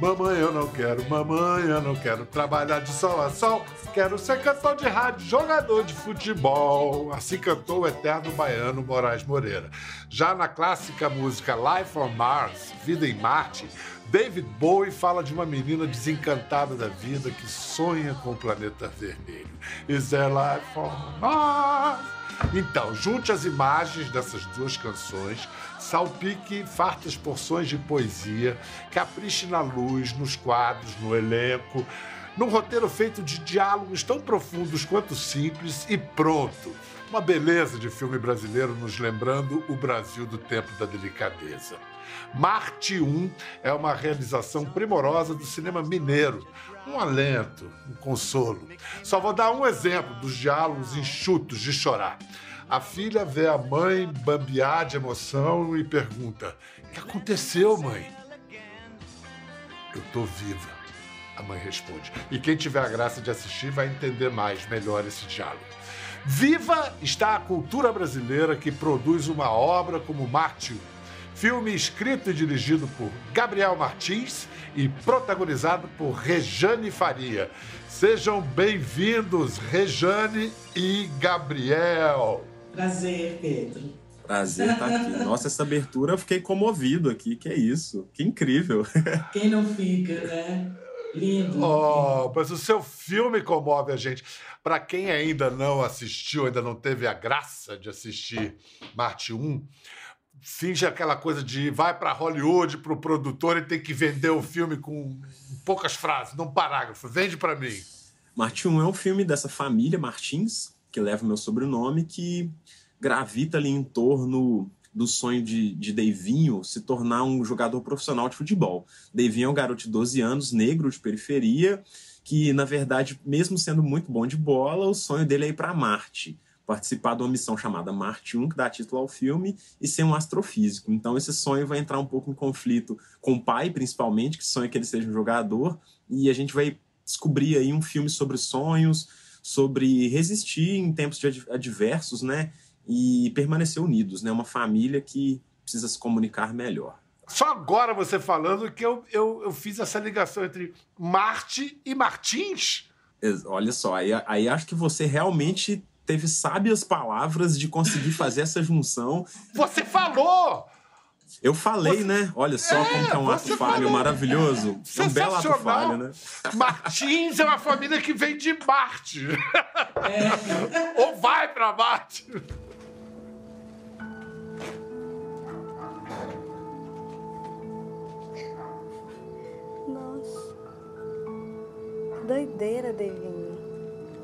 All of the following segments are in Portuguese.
Mamãe, eu não quero, mamãe, eu não quero trabalhar de sol a sol. Quero ser cantor de rádio, jogador de futebol. Assim cantou o eterno baiano Moraes Moreira. Já na clássica música Life on Mars, Vida em Marte, David Bowie fala de uma menina desencantada da vida que sonha com o planeta vermelho. Is there life on Mars? Então, junte as imagens dessas duas canções salpique fartas porções de poesia, capriche na luz, nos quadros, no elenco, num roteiro feito de diálogos tão profundos quanto simples e pronto. Uma beleza de filme brasileiro nos lembrando o Brasil do tempo da delicadeza. Marte 1 é uma realização primorosa do cinema mineiro, um alento, um consolo. Só vou dar um exemplo dos diálogos enxutos de chorar. A filha vê a mãe bambear de emoção e pergunta: O que aconteceu, mãe? Eu tô viva. A mãe responde. E quem tiver a graça de assistir vai entender mais, melhor esse diálogo. Viva está a cultura brasileira que produz uma obra como Marte, filme escrito e dirigido por Gabriel Martins e protagonizado por Rejane Faria. Sejam bem-vindos, Rejane e Gabriel. Prazer, Pedro. Prazer estar aqui. Nossa, essa abertura eu fiquei comovido aqui. Que é isso? Que incrível. Quem não fica, né? Lindo. Oh, mas o seu filme comove a gente. Para quem ainda não assistiu, ainda não teve a graça de assistir Marte 1, finge aquela coisa de vai para Hollywood para o produtor e tem que vender o filme com poucas frases, num parágrafo. Vende para mim. Marte 1 é um filme dessa família Martins, que leva o meu sobrenome, que gravita ali em torno do sonho de, de Deivinho se tornar um jogador profissional de futebol. Deivinho é um garoto de 12 anos, negro, de periferia, que, na verdade, mesmo sendo muito bom de bola, o sonho dele é ir para Marte, participar de uma missão chamada Marte 1, que dá título ao filme, e ser um astrofísico. Então, esse sonho vai entrar um pouco em conflito com o pai, principalmente, que sonha que ele seja um jogador, e a gente vai descobrir aí um filme sobre sonhos, sobre resistir em tempos adversos, né? E permanecer unidos, né? Uma família que precisa se comunicar melhor. Só agora você falando que eu, eu, eu fiz essa ligação entre Marte e Martins. Olha só, aí, aí acho que você realmente teve sábias palavras de conseguir fazer essa junção. Você falou! Eu falei, você... né? Olha só é, como que é um ato falho falou. maravilhoso. É um belo ato falho, né? Martins é uma família que vem de Marte. É. Ou vai para Marte. Nossa. Doideira, Devinho.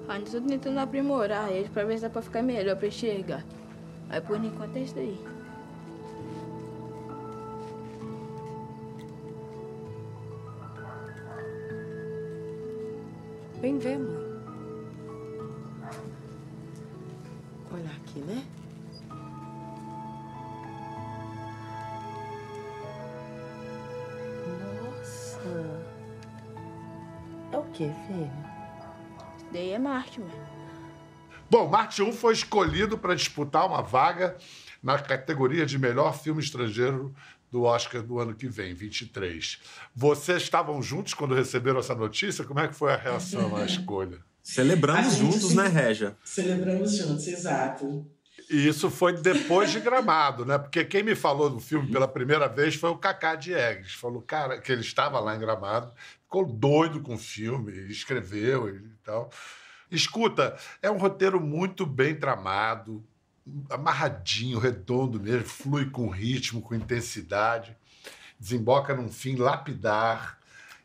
A gente tá tentando aprimorar ele pra ver se dá pra ficar melhor pra enxergar. Aí por enquanto é isso daí. Vem ver, mãe. Olha aqui, né? Nossa. É o que, filho? Daí é Marte, mãe. Bom, Marte 1 foi escolhido para disputar uma vaga na categoria de melhor filme estrangeiro do Oscar do ano que vem, 23. Vocês estavam juntos quando receberam essa notícia? Como é que foi a reação à escolha? Celebramos juntos, se... né, Régia? Celebramos juntos, exato. E isso foi depois de Gramado, né? Porque quem me falou do filme pela primeira vez foi o Cacá Diegues. Falou, cara, que ele estava lá em Gramado, ficou doido com o filme, escreveu e tal. Escuta, é um roteiro muito bem tramado, amarradinho, redondo mesmo, flui com ritmo, com intensidade, desemboca num fim lapidar.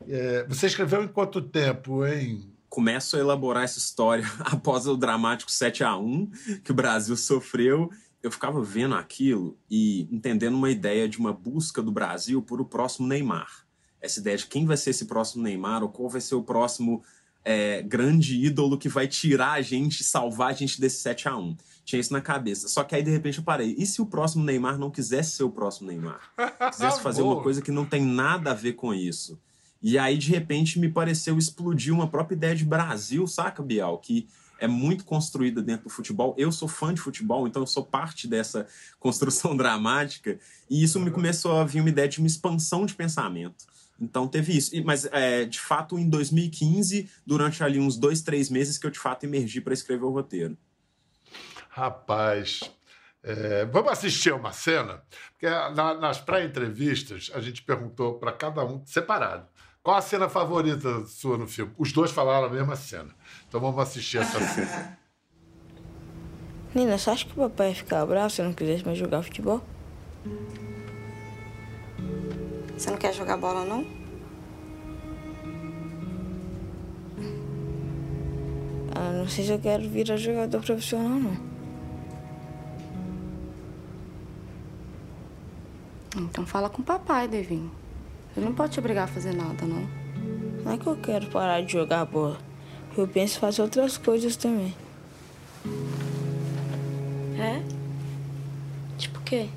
É, você escreveu em quanto tempo, hein? Começo a elaborar essa história após o dramático 7 a 1 que o Brasil sofreu. Eu ficava vendo aquilo e entendendo uma ideia de uma busca do Brasil por o próximo Neymar. Essa ideia de quem vai ser esse próximo Neymar ou qual vai ser o próximo é, grande ídolo que vai tirar a gente, salvar a gente desse 7 a 1 Tinha isso na cabeça. Só que aí, de repente, eu parei. E se o próximo Neymar não quisesse ser o próximo Neymar? Quisesse fazer uma coisa que não tem nada a ver com isso. E aí, de repente, me pareceu explodir uma própria ideia de Brasil, saca, Bial? Que é muito construída dentro do futebol. Eu sou fã de futebol, então eu sou parte dessa construção dramática. E isso me começou a vir uma ideia de uma expansão de pensamento. Então teve isso. Mas, é, de fato, em 2015, durante ali uns dois, três meses, que eu de fato emergi para escrever o roteiro. Rapaz, é, vamos assistir a uma cena? Porque na- nas pré-entrevistas a gente perguntou para cada um, separado, qual a cena favorita sua no filme? Os dois falaram a mesma cena. Então vamos assistir essa cena. Nina, você acha que o papai ia ficar bravo se eu não quisesse mais jogar futebol? Você não quer jogar bola, não? Ah, não sei se eu quero virar jogador profissional, não. Então fala com o papai, Devinho. Ele não pode te obrigar a fazer nada, não. Não é que eu quero parar de jogar bola. Eu penso em fazer outras coisas também. É? Tipo o quê?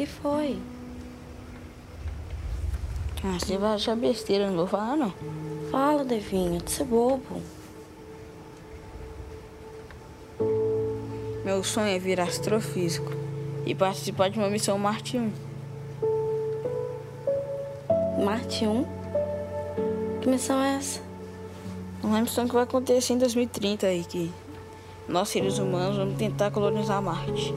Que foi? Ah, você vai achar besteira, não vou falar não. Fala, Devinho, de ser bobo. Meu sonho é virar astrofísico e participar de uma missão Marte 1. Marte 1? Que missão é essa? Uma missão que vai acontecer em 2030 aí, que nós seres humanos vamos tentar colonizar Marte.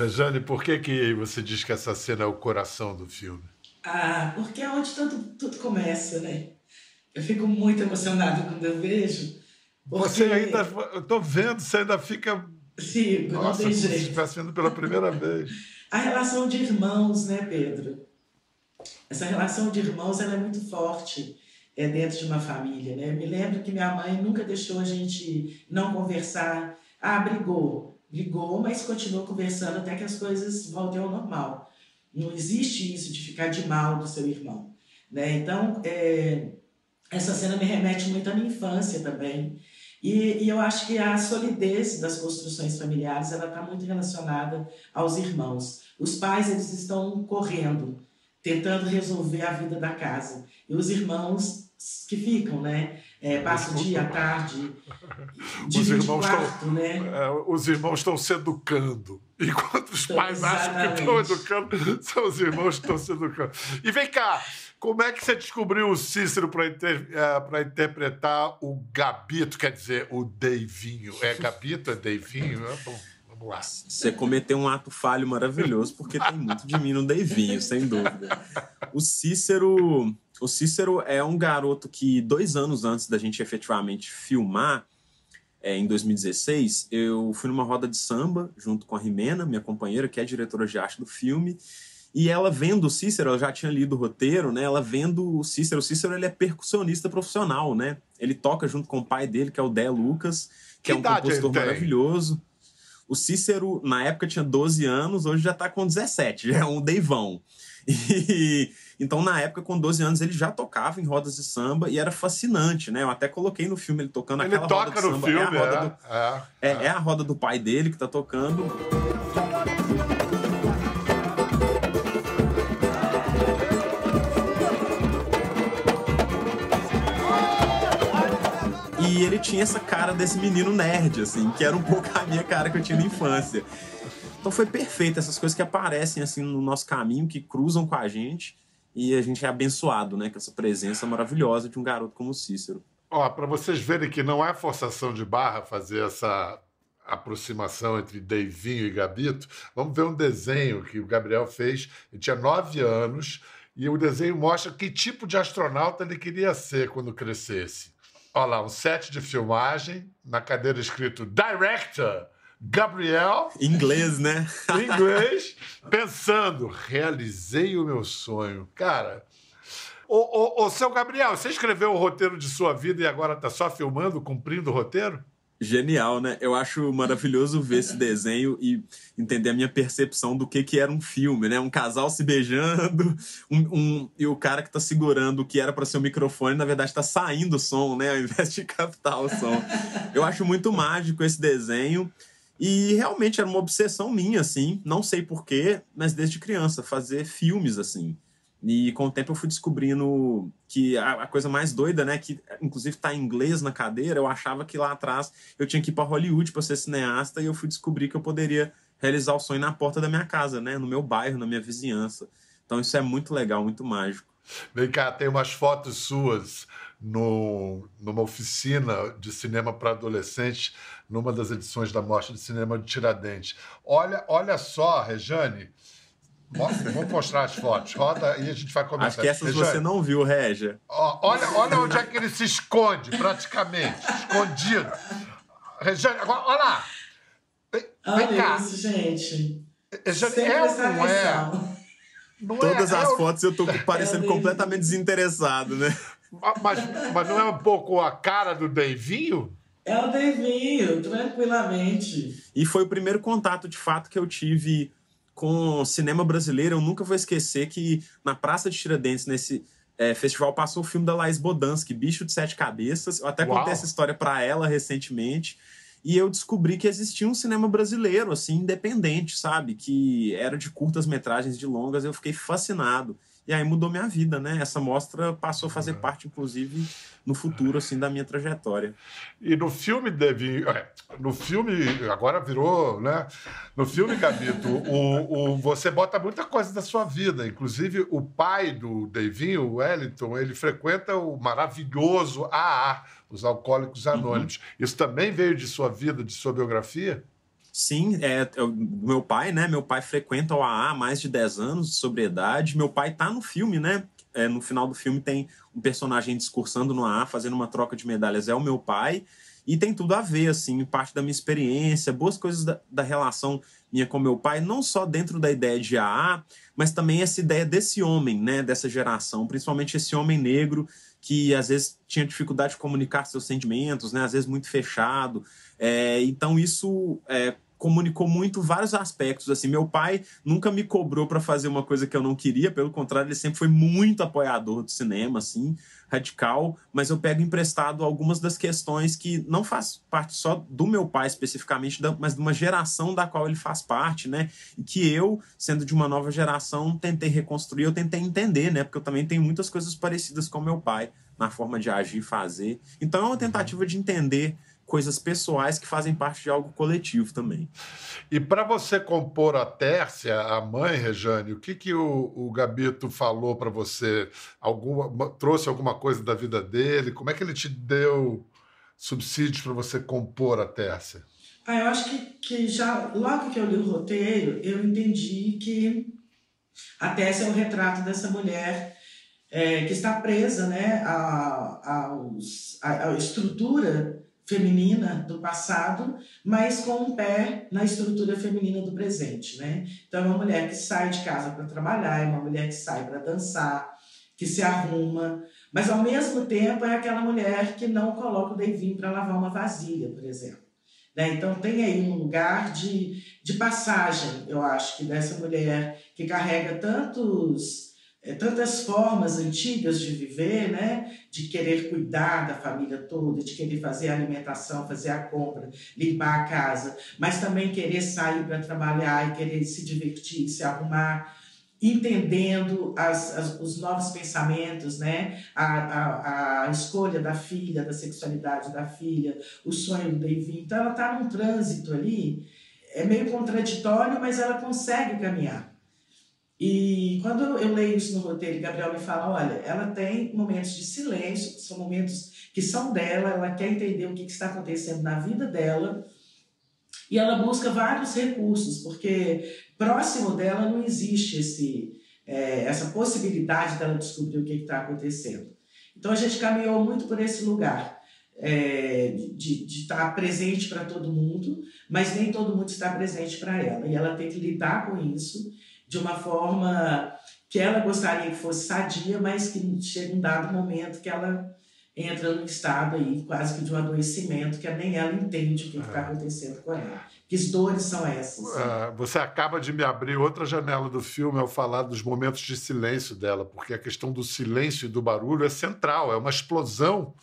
Rejane, por que, que você diz que essa cena é o coração do filme? Ah, porque é onde tudo, tudo começa, né? Eu fico muito emocionada quando eu vejo. Porque... Você ainda. Eu tô vendo, você ainda fica. Não Nossa, tem como se jeito. estivesse vendo pela primeira vez. A relação de irmãos, né, Pedro? Essa relação de irmãos ela é muito forte é, dentro de uma família, né? Eu me lembro que minha mãe nunca deixou a gente não conversar. Ah, brigou. Brigou, mas continuou conversando até que as coisas voltem ao normal. Não existe isso de ficar de mal do seu irmão, né? Então, é, essa cena me remete muito à minha infância também. E, e eu acho que a solidez das construções familiares ela está muito relacionada aos irmãos. Os pais eles estão correndo, tentando resolver a vida da casa. E os irmãos que ficam, né? É, passam o dia, a tarde, Os irmãos quarto, estão. né? é, os irmãos estão se educando. Enquanto os pais acham que estão Exatamente. educando, são os irmãos que estão se educando. E vem cá, como é que você descobriu o Cícero para interpretar o Gabito, quer dizer, o Deivinho? É Gabito, é Deivinho? É bom, vamos lá. Você cometeu um ato falho maravilhoso, porque tem muito de mim no Deivinho, sem dúvida. O Cícero, o Cícero é um garoto que, dois anos antes da gente efetivamente filmar, é, em 2016, eu fui numa roda de samba junto com a Rimena, minha companheira, que é diretora de arte do filme. E ela vendo o Cícero, ela já tinha lido o roteiro, né? Ela vendo o Cícero, o Cícero ele é percussionista profissional, né? Ele toca junto com o pai dele, que é o Dé Lucas, que, Que é um compositor maravilhoso. O Cícero, na época, tinha 12 anos, hoje já tá com 17, já é um deivão. E, então, na época, com 12 anos, ele já tocava em rodas de samba e era fascinante, né? Eu até coloquei no filme ele tocando Ele aquela roda de samba. filme, é, a roda é, do, é, é, é a roda do pai dele que tá tocando. E ele tinha essa cara desse menino nerd, assim, que era um pouco a minha cara que eu tinha na infância. Então foi perfeito, essas coisas que aparecem assim no nosso caminho, que cruzam com a gente, e a gente é abençoado, né, com essa presença maravilhosa de um garoto como o Cícero. Ó, para vocês verem que não é forçação de barra fazer essa aproximação entre Deivinho e Gabito, vamos ver um desenho que o Gabriel fez. Ele tinha nove anos e o desenho mostra que tipo de astronauta ele queria ser quando crescesse. Olha lá, um set de filmagem, na cadeira escrito Director Gabriel, inglês, né? inglês, pensando, realizei o meu sonho. Cara, ô, ô, ô, seu Gabriel, você escreveu o roteiro de sua vida e agora está só filmando, cumprindo o roteiro? Genial, né? Eu acho maravilhoso ver esse desenho e entender a minha percepção do que, que era um filme, né? Um casal se beijando, um, um e o cara que tá segurando o que era para ser o microfone, na verdade tá saindo o som, né? Ao invés de captar o som. Eu acho muito mágico esse desenho. E realmente era uma obsessão minha, assim. Não sei porquê, mas desde criança, fazer filmes, assim. E com o tempo eu fui descobrindo que a, coisa mais doida, né, que inclusive tá em inglês na cadeira, eu achava que lá atrás eu tinha que ir para Hollywood para ser cineasta e eu fui descobrir que eu poderia realizar o sonho na porta da minha casa, né, no meu bairro, na minha vizinhança. Então isso é muito legal, muito mágico. Vem cá, tem umas fotos suas no, numa oficina de cinema para adolescentes, numa das edições da Mostra de Cinema de Tiradentes. Olha, olha só, Rejane, Vamos mostrar as fotos. Roda e a gente vai comentar. Acho que essas você não viu, Régia. Olha, olha onde é que ele se esconde, praticamente. Escondido. Regiane, agora, olha lá. Vem, olha vem cá. isso, gente. Regiane, é ou não é? Não Todas é, as é fotos eu tô parecendo é completamente desinteressado, né? Mas, mas não é um pouco a cara do Deivinho? É o Deivinho, tranquilamente. E foi o primeiro contato, de fato, que eu tive com cinema brasileiro, eu nunca vou esquecer que na Praça de Tiradentes, nesse é, festival, passou o filme da Laís Bodansky, Bicho de Sete Cabeças. Eu até Uau. contei essa história para ela recentemente. E eu descobri que existia um cinema brasileiro, assim, independente, sabe? Que era de curtas metragens, de longas. Eu fiquei fascinado. E aí mudou minha vida, né? Essa mostra passou a fazer parte, inclusive, no futuro, assim, da minha trajetória. E no filme, Devi, é, no filme, agora virou, né? No filme, Gabito, o, o, você bota muita coisa da sua vida. Inclusive, o pai do Devinho, o Wellington, ele frequenta o maravilhoso AA, os Alcoólicos Anônimos. Uhum. Isso também veio de sua vida, de sua biografia? Sim, é, é meu pai, né? Meu pai frequenta o AA há mais de 10 anos de sobriedade. Meu pai tá no filme, né? É, no final do filme tem um personagem discursando no AA, fazendo uma troca de medalhas. É o meu pai. E tem tudo a ver, assim, parte da minha experiência, boas coisas da, da relação minha com meu pai, não só dentro da ideia de AA, mas também essa ideia desse homem, né? Dessa geração, principalmente esse homem negro que às vezes tinha dificuldade de comunicar seus sentimentos, né? Às vezes muito fechado. É, então isso é, comunicou muito vários aspectos. Assim, meu pai nunca me cobrou para fazer uma coisa que eu não queria, pelo contrário, ele sempre foi muito apoiador do cinema, assim, radical. Mas eu pego emprestado algumas das questões que não faz parte só do meu pai especificamente, mas de uma geração da qual ele faz parte, né? E que eu, sendo de uma nova geração, tentei reconstruir, eu tentei entender, né? Porque eu também tenho muitas coisas parecidas com meu pai na forma de agir e fazer. Então é uma tentativa de entender coisas pessoais que fazem parte de algo coletivo também. E para você compor a Tércia, a mãe, Rejane, o que, que o, o Gabito falou para você? Alguma, trouxe alguma coisa da vida dele? Como é que ele te deu subsídios para você compor a Tércia? Ah, eu acho que, que já, logo que eu li o roteiro, eu entendi que a Tércia é o retrato dessa mulher é, que está presa né, à, aos, à, à estrutura feminina do passado, mas com um pé na estrutura feminina do presente, né? Então é uma mulher que sai de casa para trabalhar, é uma mulher que sai para dançar, que se arruma, mas ao mesmo tempo é aquela mulher que não coloca o Devinho para lavar uma vasilha, por exemplo. Né? Então tem aí um lugar de, de passagem, eu acho, que dessa mulher que carrega tantos é, tantas formas antigas de viver, né? De querer cuidar da família toda, de querer fazer a alimentação, fazer a compra, limpar a casa, mas também querer sair para trabalhar e querer se divertir, se arrumar, entendendo as, as, os novos pensamentos, né? A, a, a escolha da filha, da sexualidade da filha, o sonho do Davi. Então ela está num trânsito ali, é meio contraditório, mas ela consegue caminhar. E quando eu leio isso no roteiro, Gabriel me fala, olha, ela tem momentos de silêncio, são momentos que são dela, ela quer entender o que, que está acontecendo na vida dela, e ela busca vários recursos, porque próximo dela não existe esse, é, essa possibilidade dela descobrir o que está acontecendo. Então a gente caminhou muito por esse lugar. É, de, de estar presente para todo mundo, mas nem todo mundo está presente para ela. E ela tem que lidar com isso de uma forma que ela gostaria que fosse sadia, mas que chega um dado momento que ela entra num estado aí quase que de um adoecimento que nem ela entende o que está acontecendo com ela. Que dores são essas? Ah, você acaba de me abrir outra janela do filme ao falar dos momentos de silêncio dela, porque a questão do silêncio e do barulho é central, é uma explosão,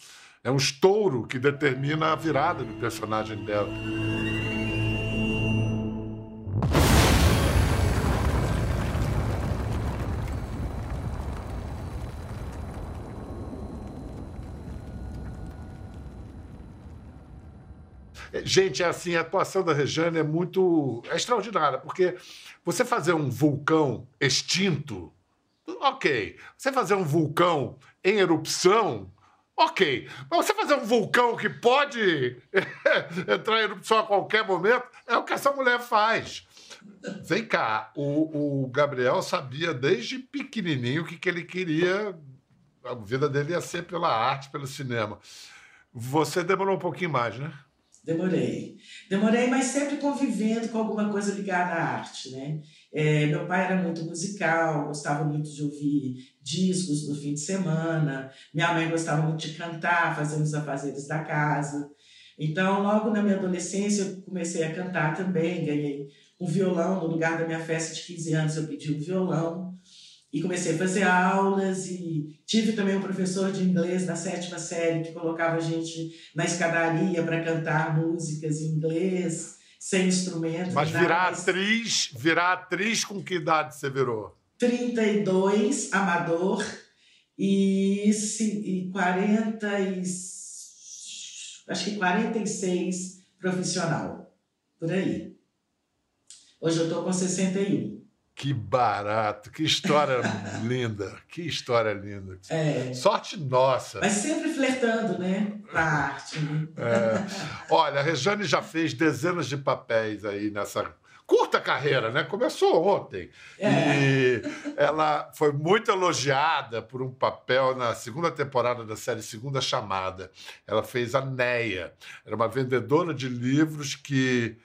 é um estouro que determina a virada do personagem dela. Gente, é assim, a atuação da Rejane é muito. é extraordinária, porque você fazer um vulcão extinto, ok. Você fazer um vulcão em erupção, ok. Mas você fazer um vulcão que pode entrar em erupção a qualquer momento, é o que essa mulher faz. Vem cá, o, o Gabriel sabia desde pequenininho o que, que ele queria, a vida dele ia ser pela arte, pelo cinema. Você demorou um pouquinho mais, né? Demorei. Demorei, mas sempre convivendo com alguma coisa ligada à arte, né? É, meu pai era muito musical, gostava muito de ouvir discos no fim de semana. Minha mãe gostava muito de cantar, fazendo os afazeres da casa. Então, logo na minha adolescência, eu comecei a cantar também. Ganhei um violão. No lugar da minha festa de 15 anos, eu pedi um violão. E comecei a fazer aulas e tive também um professor de inglês na sétima série que colocava a gente na escadaria para cantar músicas em inglês, sem instrumento. Mas virar atriz, virar atriz com que idade você virou? 32, amador, e, e 40 e, acho que 46 profissional, por aí. Hoje eu estou com 61. Que barato, que história linda, que história linda. É. Sorte nossa. Mas sempre flertando, né? Com a arte. Né? É. Olha, a Rejane já fez dezenas de papéis aí nessa curta carreira, né? Começou ontem. É. E ela foi muito elogiada por um papel na segunda temporada da série Segunda Chamada. Ela fez a Neia. Era uma vendedora de livros que.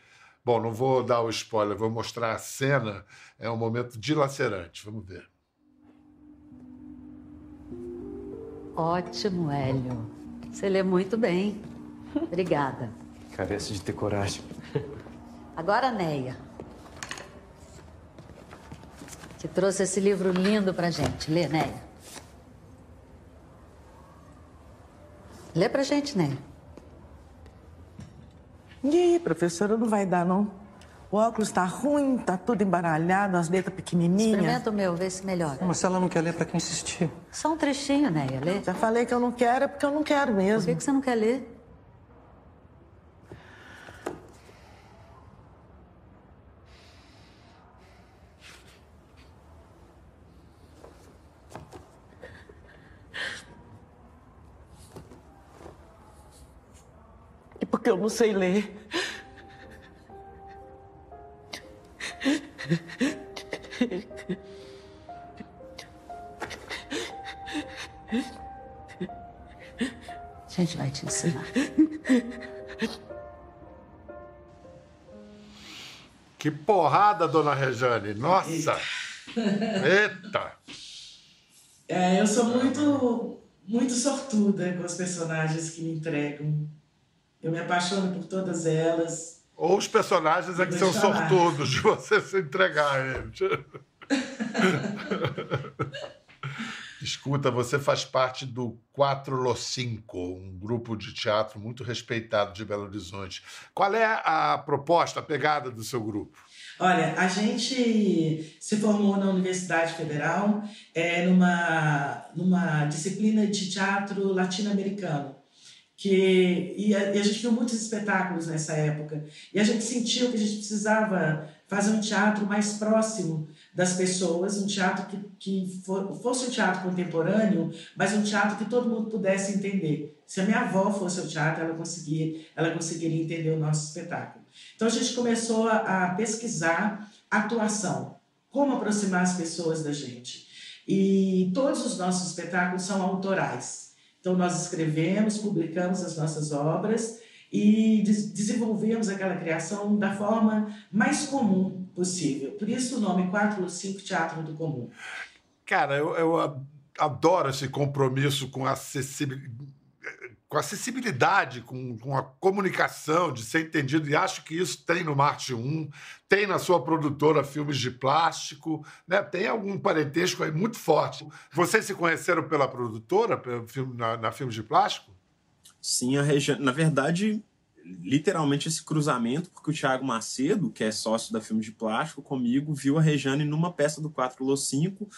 Bom, não vou dar o spoiler, vou mostrar a cena. É um momento dilacerante. Vamos ver. Ótimo, Hélio. Você lê muito bem. Obrigada. Carece de ter coragem. Agora, Neia. Que trouxe esse livro lindo pra gente. Lê, Neia. Lê pra gente, Neia. Aí, professora, não vai dar, não? O óculos tá ruim, tá tudo embaralhado, as letras pequenininhas. Experimenta o meu, vê se melhora. Mas se ela não quer ler, pra que insistir? Só um trechinho, Neia. Lê. Já falei que eu não quero, é porque eu não quero Por mesmo. que, que você não quer ler? Não sei ler. A gente vai te ensinar. Que porrada, dona Rejane! Nossa! Eita! É, eu sou muito, muito sortuda com os personagens que me entregam. Eu me apaixono por todas elas. Ou os personagens é que são falar. sortudos de você se entregar a eles. Escuta, você faz parte do Quatro Lo Cinco, um grupo de teatro muito respeitado de Belo Horizonte. Qual é a proposta, a pegada do seu grupo? Olha, a gente se formou na Universidade Federal é, numa, numa disciplina de teatro latino-americano. Que, e, a, e a gente viu muitos espetáculos nessa época. E a gente sentiu que a gente precisava fazer um teatro mais próximo das pessoas, um teatro que, que for, fosse um teatro contemporâneo, mas um teatro que todo mundo pudesse entender. Se a minha avó fosse ao teatro, ela, conseguia, ela conseguiria entender o nosso espetáculo. Então a gente começou a, a pesquisar atuação, como aproximar as pessoas da gente. E todos os nossos espetáculos são autorais. Então nós escrevemos, publicamos as nossas obras e des desenvolvemos aquela criação da forma mais comum possível. Por isso o nome 4 ou 5 Teatro do Comum. Cara, eu, eu a- adoro esse compromisso com acessibilidade. Com acessibilidade, com, com a comunicação, de ser entendido, e acho que isso tem no Marte 1, tem na sua produtora Filmes de Plástico, né? tem algum parentesco aí muito forte. Vocês se conheceram pela produtora, na, na Filmes de Plástico? Sim, a Regiane. Na verdade, literalmente esse cruzamento, porque o Thiago Macedo, que é sócio da Filmes de Plástico, comigo, viu a Regiane numa peça do 4 Lo 5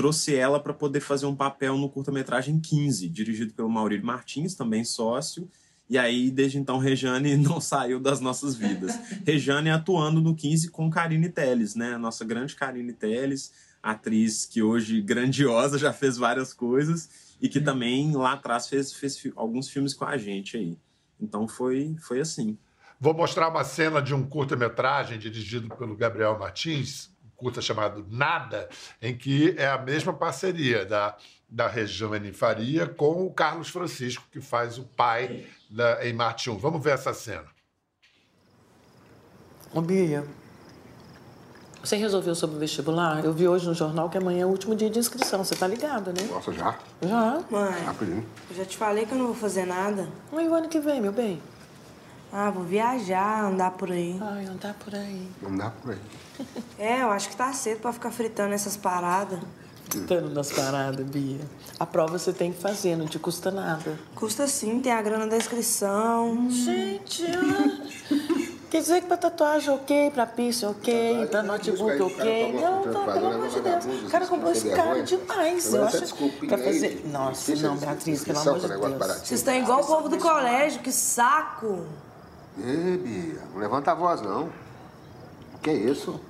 trouxe ela para poder fazer um papel no curta-metragem 15, dirigido pelo Maurílio Martins, também sócio. E aí, desde então, Rejane não saiu das nossas vidas. Rejane atuando no 15 com Karine Telles, né? A nossa grande Karine Telles, atriz que hoje grandiosa, já fez várias coisas e que também lá atrás fez, fez alguns filmes com a gente aí. Então foi, foi assim. Vou mostrar uma cena de um curta-metragem dirigido pelo Gabriel Martins, curta chamado Nada, em que é a mesma parceria da, da Regiane Faria com o Carlos Francisco, que faz o pai da, em Marte 1. Vamos ver essa cena. Ô, Bia, você resolveu sobre o vestibular? Eu vi hoje no jornal que amanhã é o último dia de inscrição. Você tá ligada, né? Nossa, já? Já. Mãe, Rapidinho. eu já te falei que eu não vou fazer nada. E o ano que vem, meu bem? Ah, vou viajar, andar por aí. Ai, andar por aí. Andar por aí. É, eu acho que tá cedo pra ficar fritando essas paradas. Fritando nas paradas, Bia. A prova você tem que fazer, não te custa nada. Custa sim, tem a grana da inscrição. Gente, ah. quer dizer que pra tatuagem ok, pra piercing ok, pra notebook ok. Não, tá, pelo amor de Deus. O cara comprou esse cara demais. Eu acho pra fazer... Nossa, não, Beatriz, pelo amor de Deus. Vocês estão igual o povo do colégio, que saco. Ê, Bia, não levanta a voz, não. Que isso?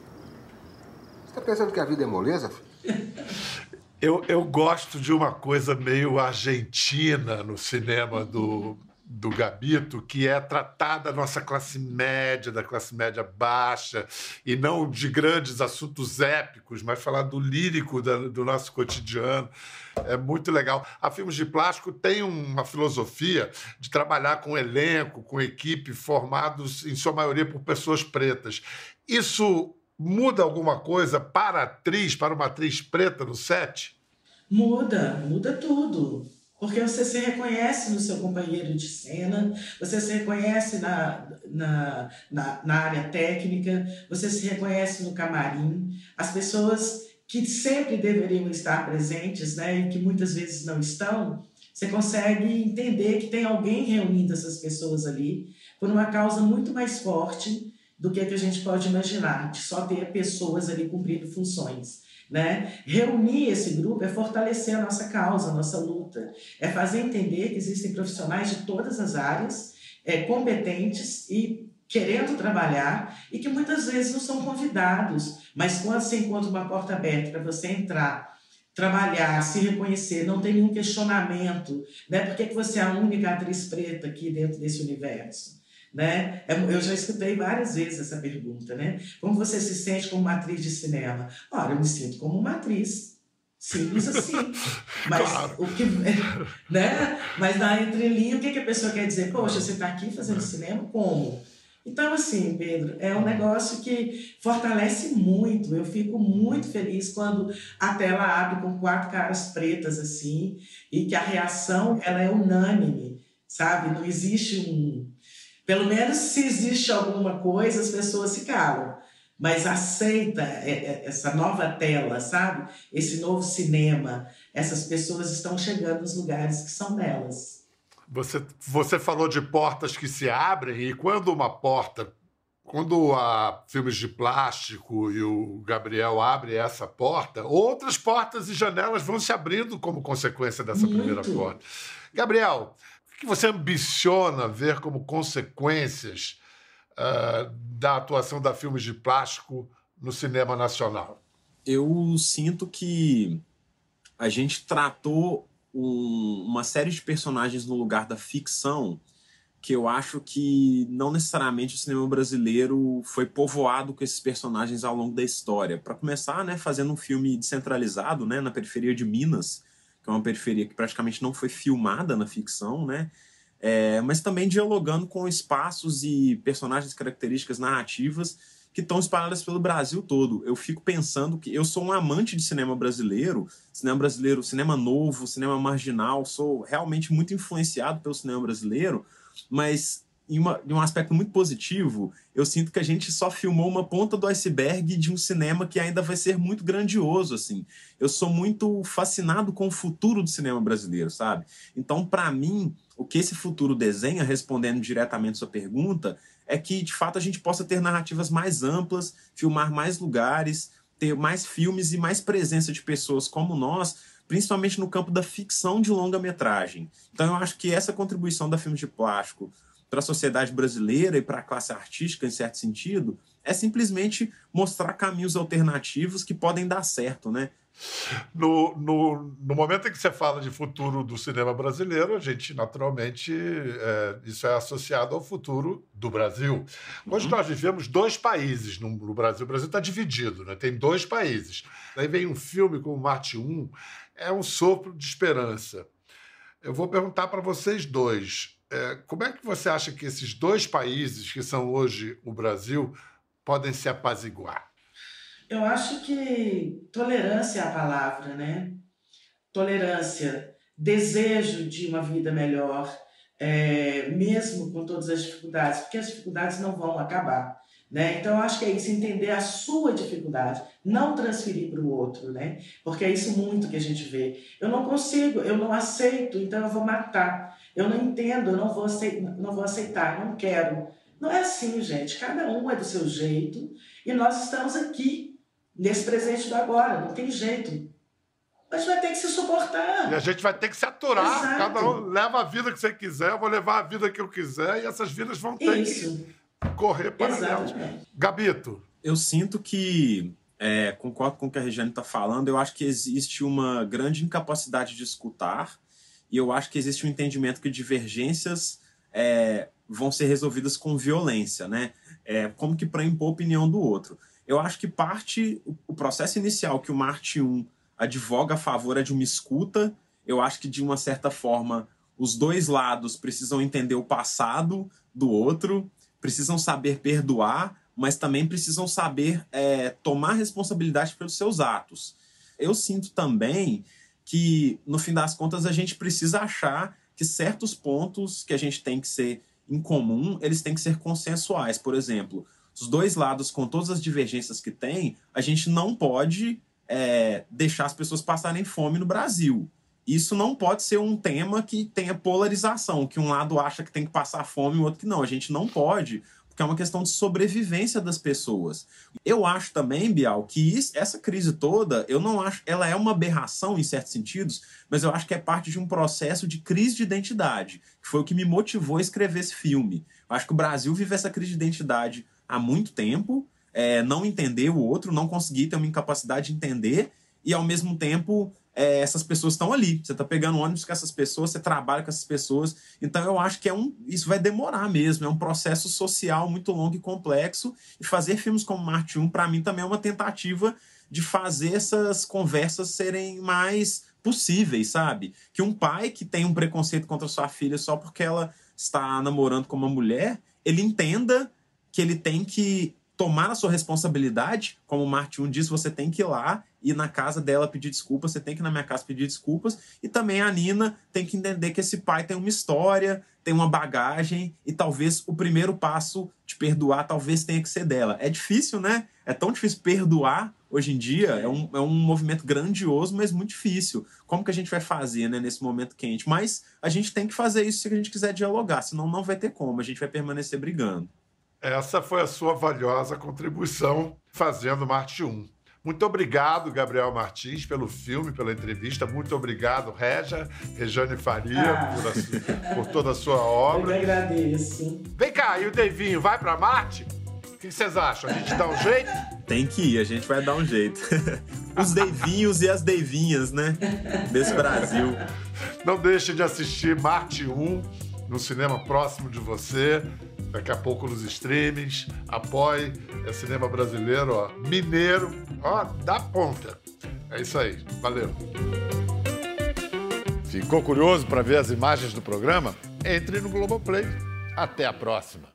Você tá pensando que a vida é moleza, filho? Eu, eu gosto de uma coisa meio argentina no cinema do, do Gabito, que é tratar da nossa classe média, da classe média baixa, e não de grandes assuntos épicos, mas falar do lírico da, do nosso cotidiano. É muito legal. A Filmes de Plástico tem uma filosofia de trabalhar com elenco, com equipe, formados, em sua maioria, por pessoas pretas. Isso muda alguma coisa para a atriz, para uma atriz preta no set? Muda, muda tudo. Porque você se reconhece no seu companheiro de cena, você se reconhece na, na, na, na área técnica, você se reconhece no camarim. As pessoas que sempre deveriam estar presentes, né, e que muitas vezes não estão, você consegue entender que tem alguém reunindo essas pessoas ali por uma causa muito mais forte do que, que a gente pode imaginar, de só ter pessoas ali cumprindo funções. Né? Reunir esse grupo é fortalecer a nossa causa, a nossa luta, é fazer entender que existem profissionais de todas as áreas, é, competentes e querendo trabalhar e que muitas vezes não são convidados, mas quando você encontra uma porta aberta para você entrar, trabalhar, se reconhecer, não tem nenhum questionamento, né? Por que, que você é a única atriz preta aqui dentro desse universo? Né? Eu já escutei várias vezes essa pergunta, né? Como você se sente como uma atriz de cinema? Ora, eu me sinto como uma atriz. Simples assim. Mas Claro. o que. Né? Mas na entrelinha, o que, que a pessoa quer dizer? Poxa, você está aqui fazendo cinema? Como? Então, assim, Pedro, é um negócio que fortalece muito. Eu fico muito feliz quando a tela abre com quatro caras pretas, assim, e que a reação ela é unânime, sabe? Não existe um. Pelo menos se existe alguma coisa, as pessoas se calam. Mas aceita é, é, essa nova tela, sabe? Esse novo cinema. Essas pessoas estão chegando nos lugares que são delas. Você, você falou de portas que se abrem, e quando uma porta. Quando a Filmes de Plástico e o Gabriel abrem essa porta, outras portas e janelas vão se abrindo como consequência dessa Muito. primeira porta. Gabriel, o que você ambiciona ver como consequências ah, da atuação da Filmes de Plástico no cinema nacional? eu sinto que a gente tratou um- uma série de personagens no lugar da ficção que eu acho que não necessariamente o cinema brasileiro foi povoado com esses personagens ao longo da história. Para começar, né, fazendo um filme descentralizado, né, na periferia de Minas, que é uma periferia que praticamente não foi filmada na ficção, né, é, mas também dialogando com espaços e personagens, características narrativas que estão espalhadas pelo Brasil todo. Eu fico pensando que eu sou um amante de cinema brasileiro, cinema brasileiro, cinema novo, cinema marginal, sou realmente muito influenciado pelo cinema brasileiro, mas em, uma, em um aspecto muito positivo, eu sinto que a gente só filmou uma ponta do iceberg de um cinema que ainda vai ser muito grandioso, assim. Eu sou muito fascinado com o futuro do cinema brasileiro, sabe? Então, para mim, o que esse futuro desenha, respondendo diretamente sua pergunta, é que, de fato, a gente possa ter narrativas mais amplas, filmar mais lugares, ter mais filmes e mais presença de pessoas como nós, principalmente no campo da ficção de longa-metragem. Então, eu acho que essa contribuição da Filmes de Plástico para a sociedade brasileira e para a classe artística, em certo sentido, é simplesmente mostrar caminhos alternativos que podem dar certo, né? No, no, no momento em que você fala de futuro do cinema brasileiro, a gente naturalmente é, isso é associado ao futuro do Brasil. Hoje uhum. nós vivemos dois países no, no Brasil. O Brasil está dividido, né? tem dois países. Daí vem um filme como Marte 1, é um sopro de esperança. Eu vou perguntar para vocês dois é, como é que você acha que esses dois países, que são hoje o Brasil, podem se apaziguar? Eu acho que tolerância é a palavra, né? Tolerância, desejo de uma vida melhor, é, mesmo com todas as dificuldades, porque as dificuldades não vão acabar. Né? Então, acho que é isso, entender a sua dificuldade, não transferir para o outro, né? porque é isso muito que a gente vê. Eu não consigo, eu não aceito, então eu vou matar. Eu não entendo, eu não vou aceitar, não vou aceitar, não quero. Não é assim, gente. Cada um é do seu jeito e nós estamos aqui, nesse presente do agora, não tem jeito. A gente vai ter que se suportar. E a gente vai ter que se aturar. Exato. Cada um leva a vida que você quiser, eu vou levar a vida que eu quiser, e essas vidas vão ter Isso. que correr para Exato. Gabito. Eu sinto que, é, concordo com o que a Regiane está falando, eu acho que existe uma grande incapacidade de escutar e eu acho que existe um entendimento que divergências é, vão ser resolvidas com violência, né? É, como que para impor a opinião do outro. Eu acho que parte, o processo inicial que o Marte 1 advoga a favor é de uma escuta. Eu acho que, de uma certa forma, os dois lados precisam entender o passado do outro, precisam saber perdoar, mas também precisam saber é, tomar responsabilidade pelos seus atos. Eu sinto também que, no fim das contas, a gente precisa achar que certos pontos que a gente tem que ser em comum, eles têm que ser consensuais. Por exemplo, os dois lados, com todas as divergências que tem, a gente não pode é, deixar as pessoas passarem fome no Brasil. Isso não pode ser um tema que tenha polarização, que um lado acha que tem que passar fome e o outro que não. A gente não pode, que é uma questão de sobrevivência das pessoas. Eu acho também, Bial, que isso, essa crise toda, eu não acho, ela é uma aberração em certos sentidos, mas eu acho que é parte de um processo de crise de identidade, que foi o que me motivou a escrever esse filme. Eu acho que o Brasil vive essa crise de identidade há muito tempo, é, não entender o outro, não conseguir ter uma incapacidade de entender e ao mesmo tempo é, essas pessoas estão ali. Você está pegando ônibus com essas pessoas, você trabalha com essas pessoas. Então eu acho que é um, isso vai demorar mesmo. É um processo social muito longo e complexo. E fazer filmes como Marte 1, para mim, também é uma tentativa de fazer essas conversas serem mais possíveis, sabe? Que um pai que tem um preconceito contra sua filha só porque ela está namorando com uma mulher, ele entenda que ele tem que tomar a sua responsabilidade, como o Marte 1 diz, você tem que ir lá ir na casa dela pedir desculpas, você tem que ir na minha casa pedir desculpas. E também a Nina tem que entender que esse pai tem uma história, tem uma bagagem, e talvez o primeiro passo de perdoar talvez tenha que ser dela. É difícil, né? É tão difícil perdoar hoje em dia, é um, é um movimento grandioso, mas muito difícil. Como que a gente vai fazer né, nesse momento quente? Mas a gente tem que fazer isso se a gente quiser dialogar, senão não vai ter como, a gente vai permanecer brigando. Essa foi a sua valiosa contribuição fazendo Marte 1. Muito obrigado, Gabriel Martins, pelo filme, pela entrevista. Muito obrigado, Reja, Rejane Faria, ah. por, sua, por, toda a sua obra. Eu que agradeço. Vem cá, e o Devinho vai para Marte? O que vocês acham? A gente dá um jeito? Tem que ir, a gente vai dar um jeito. Os Devinhos e as Devinhas, né? Desse Brasil. Não deixe de assistir Marte 1 no cinema próximo de você daqui a pouco nos streamings. Apoie. É cinema brasileiro, ó. Mineiro, ó, da ponta. É isso aí. Valeu. Ficou curioso para ver as imagens do programa? Entre no Globoplay. Até a próxima.